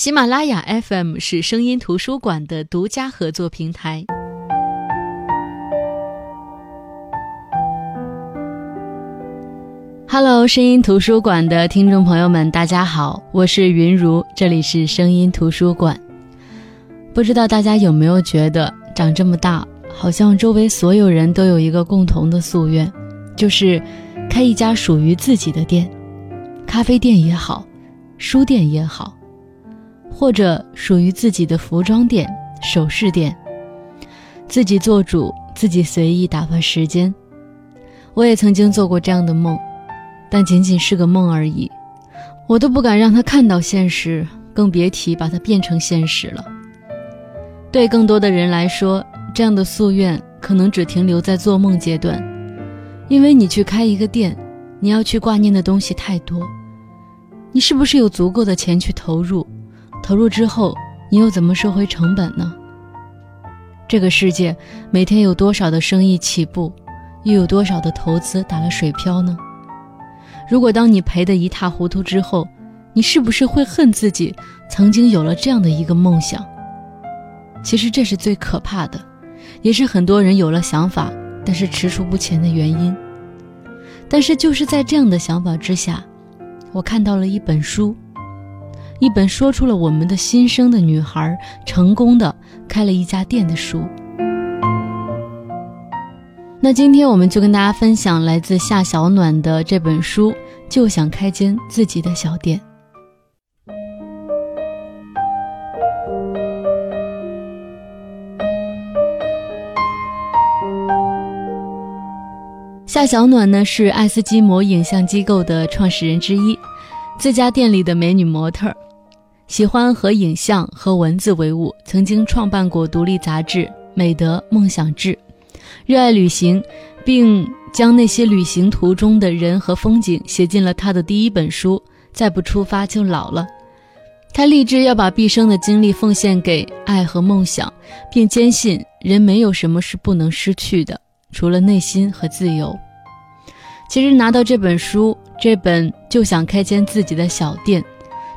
喜马拉雅 FM 是声音图书馆的独家合作平台。Hello，声音图书馆的听众朋友们，大家好，我是云如，这里是声音图书馆。不知道大家有没有觉得，长这么大，好像周围所有人都有一个共同的夙愿，就是开一家属于自己的店，咖啡店也好，书店也好。或者属于自己的服装店、首饰店，自己做主，自己随意打发时间。我也曾经做过这样的梦，但仅仅是个梦而已，我都不敢让他看到现实，更别提把它变成现实了。对更多的人来说，这样的夙愿可能只停留在做梦阶段，因为你去开一个店，你要去挂念的东西太多，你是不是有足够的钱去投入？投入之后，你又怎么收回成本呢？这个世界每天有多少的生意起步，又有多少的投资打了水漂呢？如果当你赔得一塌糊涂之后，你是不是会恨自己曾经有了这样的一个梦想？其实这是最可怕的，也是很多人有了想法但是踟蹰不前的原因。但是就是在这样的想法之下，我看到了一本书。一本说出了我们的心声的女孩，成功的开了一家店的书。那今天我们就跟大家分享来自夏小暖的这本书，就想开间自己的小店。夏小暖呢是爱斯基摩影像机构的创始人之一，自家店里的美女模特。喜欢和影像和文字为伍，曾经创办过独立杂志《美德梦想志》，热爱旅行，并将那些旅行途中的人和风景写进了他的第一本书《再不出发就老了》。他立志要把毕生的精力奉献给爱和梦想，并坚信人没有什么是不能失去的，除了内心和自由。其实拿到这本书，这本就想开间自己的小店。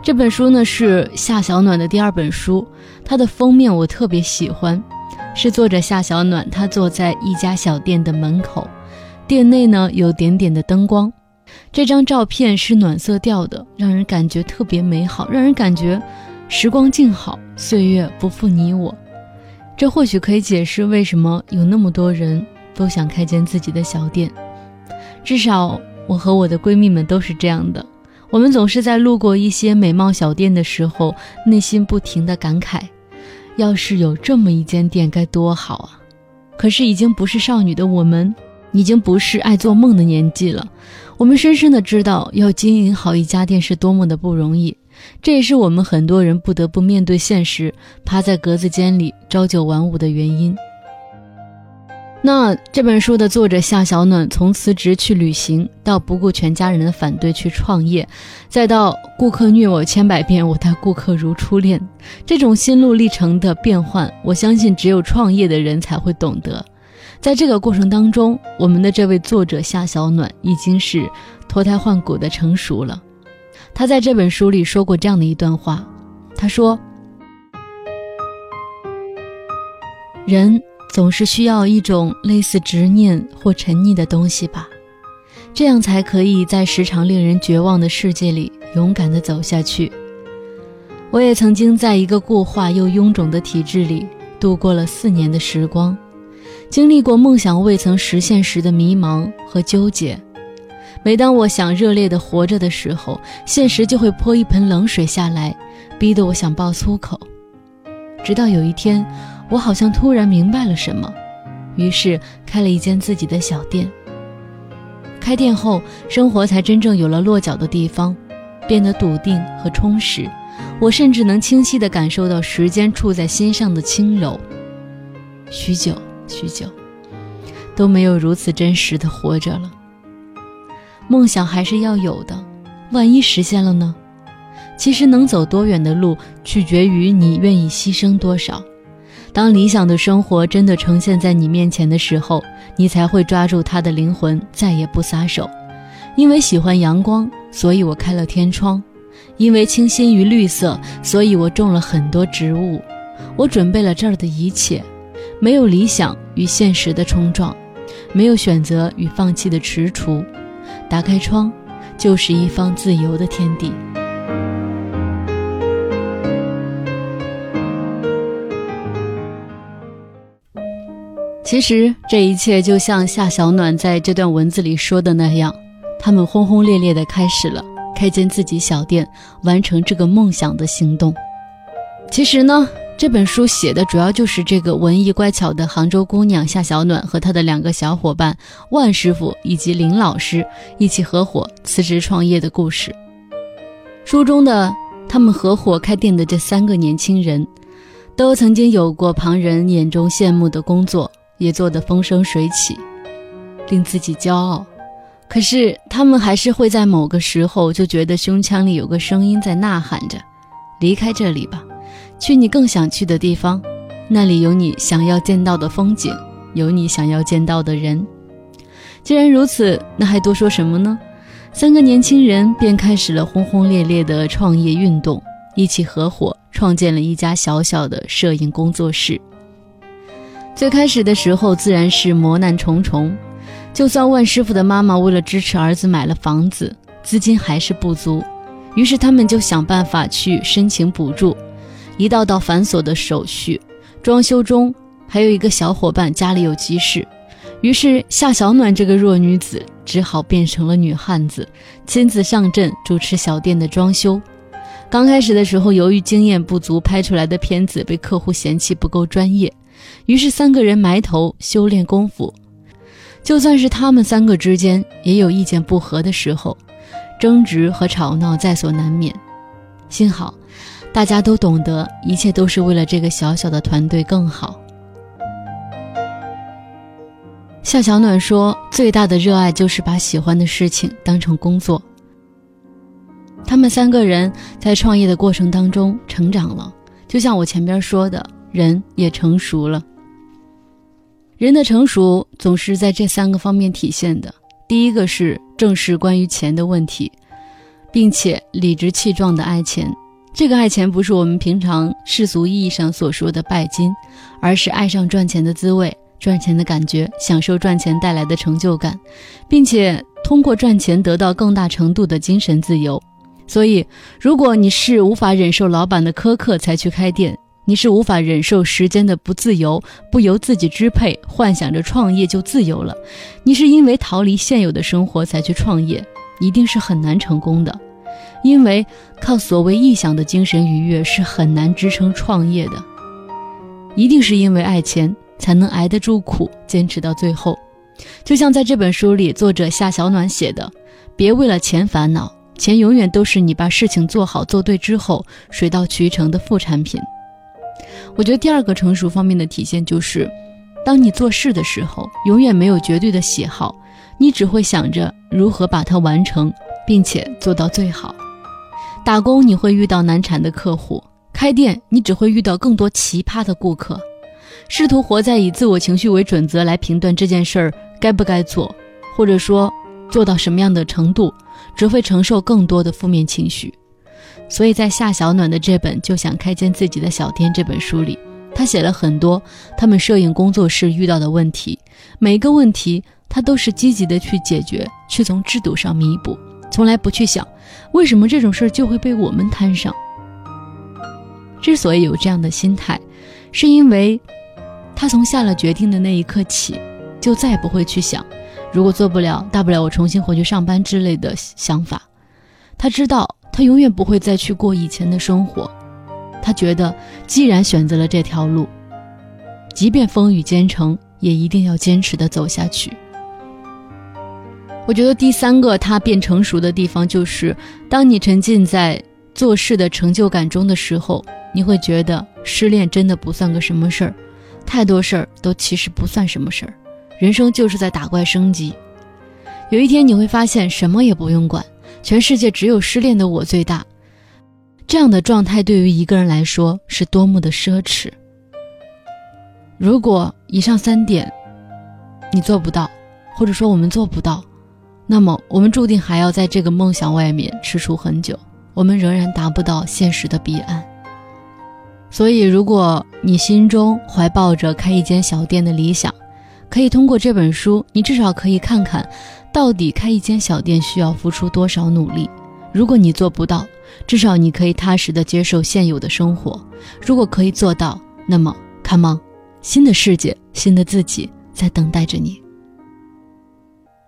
这本书呢是夏小暖的第二本书，它的封面我特别喜欢，是作者夏小暖，他坐在一家小店的门口，店内呢有点点的灯光，这张照片是暖色调的，让人感觉特别美好，让人感觉时光静好，岁月不负你我。这或许可以解释为什么有那么多人都想开间自己的小店，至少我和我的闺蜜们都是这样的。我们总是在路过一些美貌小店的时候，内心不停的感慨：要是有这么一间店该多好啊！可是已经不是少女的我们，已经不是爱做梦的年纪了。我们深深的知道，要经营好一家店是多么的不容易。这也是我们很多人不得不面对现实，趴在格子间里朝九晚五的原因。那这本书的作者夏小暖，从辞职去旅行，到不顾全家人的反对去创业，再到顾客虐我千百遍，我待顾客如初恋，这种心路历程的变换，我相信只有创业的人才会懂得。在这个过程当中，我们的这位作者夏小暖已经是脱胎换骨的成熟了。他在这本书里说过这样的一段话，他说：“人。”总是需要一种类似执念或沉溺的东西吧，这样才可以在时常令人绝望的世界里勇敢地走下去。我也曾经在一个固化又臃肿的体制里度过了四年的时光，经历过梦想未曾实现时的迷茫和纠结。每当我想热烈地活着的时候，现实就会泼一盆冷水下来，逼得我想爆粗口。直到有一天。我好像突然明白了什么，于是开了一间自己的小店。开店后，生活才真正有了落脚的地方，变得笃定和充实。我甚至能清晰地感受到时间触在心上的轻柔。许久许久，都没有如此真实的活着了。梦想还是要有的，万一实现了呢？其实能走多远的路，取决于你愿意牺牲多少。当理想的生活真的呈现在你面前的时候，你才会抓住它的灵魂，再也不撒手。因为喜欢阳光，所以我开了天窗；因为倾心于绿色，所以我种了很多植物。我准备了这儿的一切，没有理想与现实的冲撞，没有选择与放弃的踟蹰。打开窗，就是一方自由的天地。其实这一切就像夏小暖在这段文字里说的那样，他们轰轰烈烈地开始了开间自己小店、完成这个梦想的行动。其实呢，这本书写的主要就是这个文艺乖巧的杭州姑娘夏小暖和她的两个小伙伴万师傅以及林老师一起合伙辞职创业的故事。书中的他们合伙开店的这三个年轻人，都曾经有过旁人眼中羡慕的工作。也做得风生水起，令自己骄傲。可是他们还是会在某个时候就觉得胸腔里有个声音在呐喊着：“离开这里吧，去你更想去的地方，那里有你想要见到的风景，有你想要见到的人。”既然如此，那还多说什么呢？三个年轻人便开始了轰轰烈烈的创业运动，一起合伙创建了一家小小的摄影工作室。最开始的时候自然是磨难重重，就算万师傅的妈妈为了支持儿子买了房子，资金还是不足，于是他们就想办法去申请补助，一道道繁琐的手续。装修中还有一个小伙伴家里有急事，于是夏小暖这个弱女子只好变成了女汉子，亲自上阵主持小店的装修。刚开始的时候，由于经验不足，拍出来的片子被客户嫌弃不够专业。于是三个人埋头修炼功夫，就算是他们三个之间也有意见不合的时候，争执和吵闹在所难免。幸好，大家都懂得一切都是为了这个小小的团队更好。夏小暖说：“最大的热爱就是把喜欢的事情当成工作。”他们三个人在创业的过程当中成长了，就像我前边说的。人也成熟了。人的成熟总是在这三个方面体现的。第一个是正视关于钱的问题，并且理直气壮的爱钱。这个爱钱不是我们平常世俗意义上所说的拜金，而是爱上赚钱的滋味、赚钱的感觉，享受赚钱带来的成就感，并且通过赚钱得到更大程度的精神自由。所以，如果你是无法忍受老板的苛刻才去开店，你是无法忍受时间的不自由，不由自己支配，幻想着创业就自由了。你是因为逃离现有的生活才去创业，一定是很难成功的。因为靠所谓臆想的精神愉悦是很难支撑创业的。一定是因为爱钱才能挨得住苦，坚持到最后。就像在这本书里，作者夏小暖写的：“别为了钱烦恼，钱永远都是你把事情做好做对之后，水到渠成的副产品。”我觉得第二个成熟方面的体现就是，当你做事的时候，永远没有绝对的喜好，你只会想着如何把它完成，并且做到最好。打工你会遇到难缠的客户，开店你只会遇到更多奇葩的顾客。试图活在以自我情绪为准则来评断这件事儿该不该做，或者说做到什么样的程度，只会承受更多的负面情绪。所以在夏小暖的这本就想开间自己的小店这本书里，他写了很多他们摄影工作室遇到的问题，每一个问题他都是积极的去解决，去从制度上弥补，从来不去想为什么这种事儿就会被我们摊上。之所以有这样的心态，是因为他从下了决定的那一刻起，就再也不会去想如果做不了，大不了我重新回去上班之类的想法。他知道。他永远不会再去过以前的生活，他觉得既然选择了这条路，即便风雨兼程，也一定要坚持的走下去。我觉得第三个他变成熟的地方，就是当你沉浸在做事的成就感中的时候，你会觉得失恋真的不算个什么事儿，太多事儿都其实不算什么事儿，人生就是在打怪升级。有一天你会发现什么也不用管。全世界只有失恋的我最大，这样的状态对于一个人来说是多么的奢侈。如果以上三点你做不到，或者说我们做不到，那么我们注定还要在这个梦想外面踟蹰很久，我们仍然达不到现实的彼岸。所以，如果你心中怀抱着开一间小店的理想，可以通过这本书，你至少可以看看，到底开一间小店需要付出多少努力。如果你做不到，至少你可以踏实的接受现有的生活；如果可以做到，那么，come on，新的世界，新的自己在等待着你。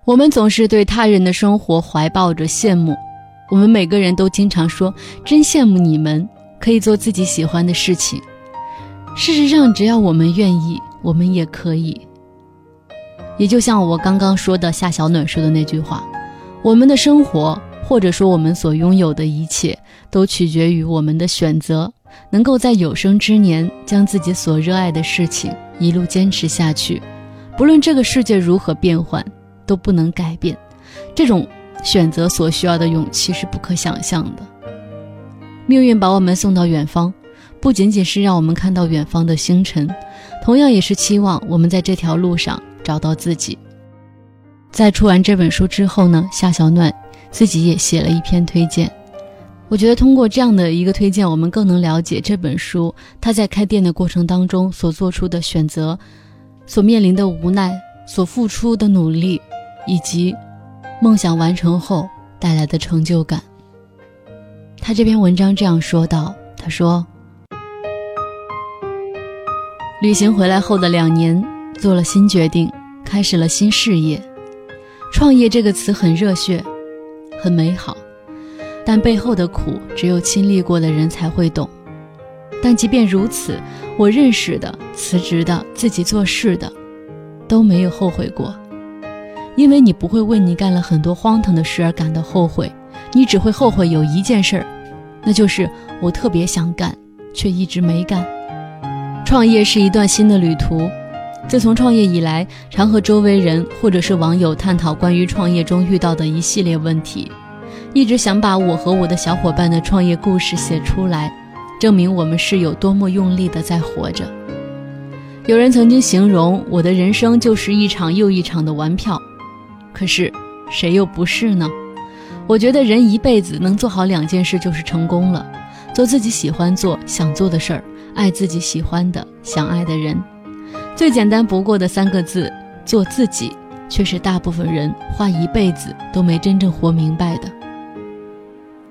我们总是对他人的生活怀抱着羡慕，我们每个人都经常说：“真羡慕你们可以做自己喜欢的事情。”事实上，只要我们愿意，我们也可以。也就像我刚刚说的夏小暖说的那句话：“我们的生活，或者说我们所拥有的一切，都取决于我们的选择，能够在有生之年将自己所热爱的事情一路坚持下去，不论这个世界如何变幻。”都不能改变，这种选择所需要的勇气是不可想象的。命运把我们送到远方，不仅仅是让我们看到远方的星辰，同样也是期望我们在这条路上找到自己。在出完这本书之后呢，夏小暖自己也写了一篇推荐。我觉得通过这样的一个推荐，我们更能了解这本书他在开店的过程当中所做出的选择，所面临的无奈，所付出的努力。以及梦想完成后带来的成就感。他这篇文章这样说道：“他说，旅行回来后的两年，做了新决定，开始了新事业。创业这个词很热血，很美好，但背后的苦，只有亲历过的人才会懂。但即便如此，我认识的、辞职的、自己做事的，都没有后悔过。”因为你不会为你干了很多荒唐的事而感到后悔，你只会后悔有一件事儿，那就是我特别想干，却一直没干。创业是一段新的旅途，自从创业以来，常和周围人或者是网友探讨关于创业中遇到的一系列问题，一直想把我和我的小伙伴的创业故事写出来，证明我们是有多么用力的在活着。有人曾经形容我的人生就是一场又一场的玩票。可是，谁又不是呢？我觉得人一辈子能做好两件事就是成功了：做自己喜欢做、想做的事儿，爱自己喜欢的、想爱的人。最简单不过的三个字“做自己”，却是大部分人花一辈子都没真正活明白的。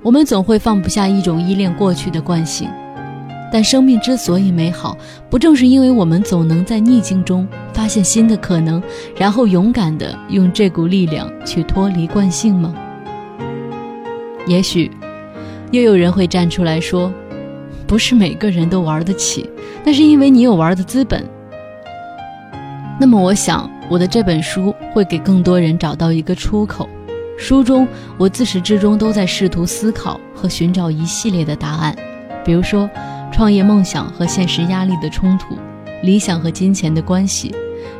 我们总会放不下一种依恋过去的惯性。但生命之所以美好，不正是因为我们总能在逆境中发现新的可能，然后勇敢地用这股力量去脱离惯性吗？也许，又有人会站出来说，不是每个人都玩得起，那是因为你有玩的资本。那么，我想我的这本书会给更多人找到一个出口。书中，我自始至终都在试图思考和寻找一系列的答案，比如说。创业梦想和现实压力的冲突，理想和金钱的关系，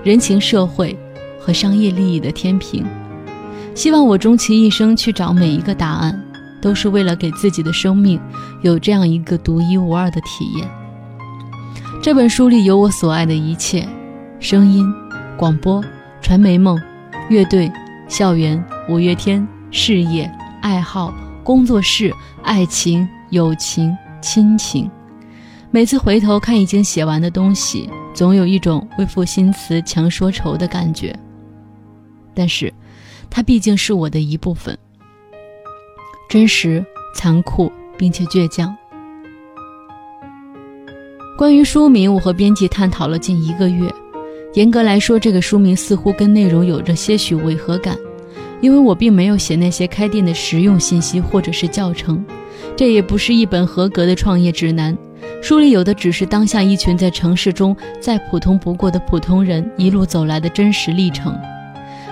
人情社会和商业利益的天平。希望我终其一生去找每一个答案，都是为了给自己的生命有这样一个独一无二的体验。这本书里有我所爱的一切：声音、广播、传媒梦、乐队、校园、五月天、事业、爱好、工作室、爱情、友情、亲情。每次回头看已经写完的东西，总有一种为赋新词强说愁的感觉。但是，它毕竟是我的一部分，真实、残酷并且倔强。关于书名，我和编辑探讨了近一个月。严格来说，这个书名似乎跟内容有着些许违和感，因为我并没有写那些开店的实用信息或者是教程，这也不是一本合格的创业指南。书里有的只是当下一群在城市中再普通不过的普通人一路走来的真实历程，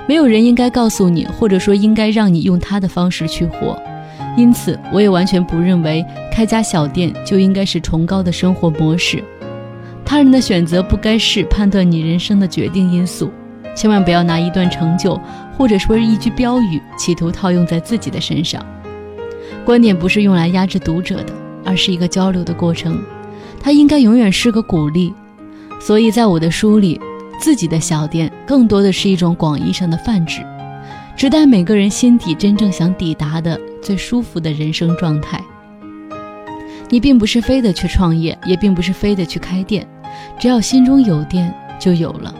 没有人应该告诉你，或者说应该让你用他的方式去活。因此，我也完全不认为开家小店就应该是崇高的生活模式。他人的选择不该是判断你人生的决定因素。千万不要拿一段成就，或者说是一句标语，企图套用在自己的身上。观点不是用来压制读者的，而是一个交流的过程。它应该永远是个鼓励，所以在我的书里，自己的小店更多的是一种广义上的泛指，指代每个人心底真正想抵达的最舒服的人生状态。你并不是非得去创业，也并不是非得去开店，只要心中有电就有了。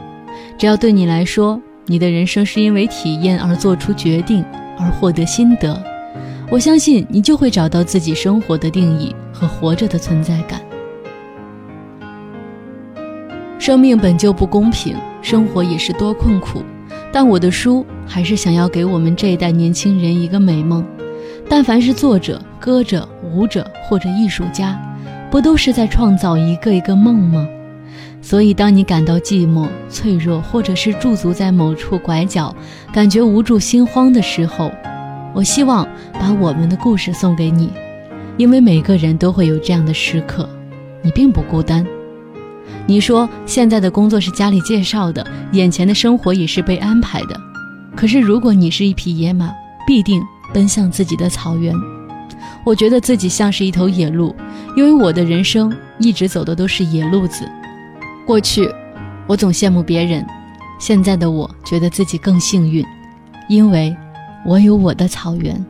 只要对你来说，你的人生是因为体验而做出决定，而获得心得，我相信你就会找到自己生活的定义和活着的存在感。生命本就不公平，生活也是多困苦，但我的书还是想要给我们这一代年轻人一个美梦。但凡是作者、歌者、舞者或者艺术家，不都是在创造一个一个梦吗？所以，当你感到寂寞、脆弱，或者是驻足在某处拐角，感觉无助、心慌的时候，我希望把我们的故事送给你，因为每个人都会有这样的时刻，你并不孤单。你说现在的工作是家里介绍的，眼前的生活也是被安排的，可是如果你是一匹野马，必定奔向自己的草原。我觉得自己像是一头野鹿，因为我的人生一直走的都是野路子。过去，我总羡慕别人，现在的我觉得自己更幸运，因为我有我的草原。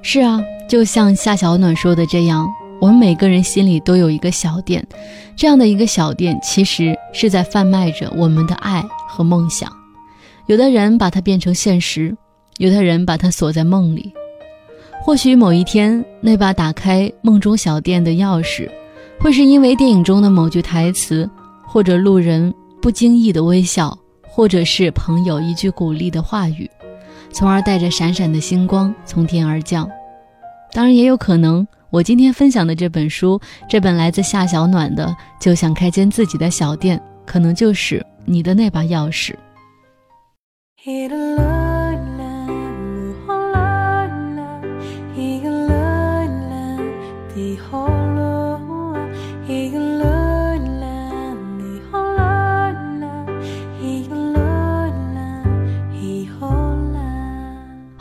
是啊，就像夏小暖说的这样，我们每个人心里都有一个小店，这样的一个小店，其实是在贩卖着我们的爱和梦想。有的人把它变成现实，有的人把它锁在梦里。或许某一天，那把打开梦中小店的钥匙，会是因为电影中的某句台词，或者路人不经意的微笑，或者是朋友一句鼓励的话语，从而带着闪闪的星光从天而降。当然，也有可能，我今天分享的这本书，这本来自夏小暖的《就想开间自己的小店》，可能就是你的那把钥匙。好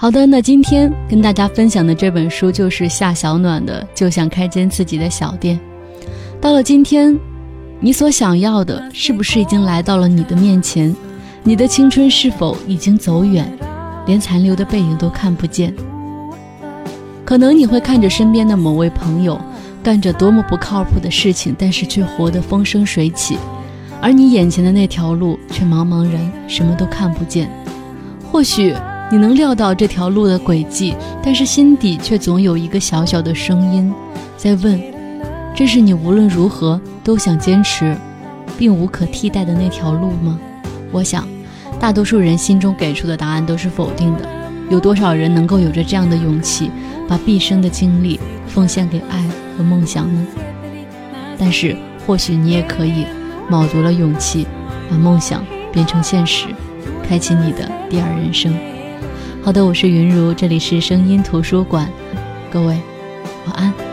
的，那今天跟大家分享的这本书就是夏小暖的《就想开间自己的小店》。到了今天，你所想要的是不是已经来到了你的面前？你的青春是否已经走远，连残留的背影都看不见？可能你会看着身边的某位朋友干着多么不靠谱的事情，但是却活得风生水起，而你眼前的那条路却茫茫然，什么都看不见。或许你能料到这条路的轨迹，但是心底却总有一个小小的声音在问：这是你无论如何都想坚持，并无可替代的那条路吗？我想，大多数人心中给出的答案都是否定的。有多少人能够有着这样的勇气，把毕生的精力奉献给爱和梦想呢？但是，或许你也可以卯足了勇气，把梦想变成现实，开启你的第二人生。好的，我是云如，这里是声音图书馆，各位晚安。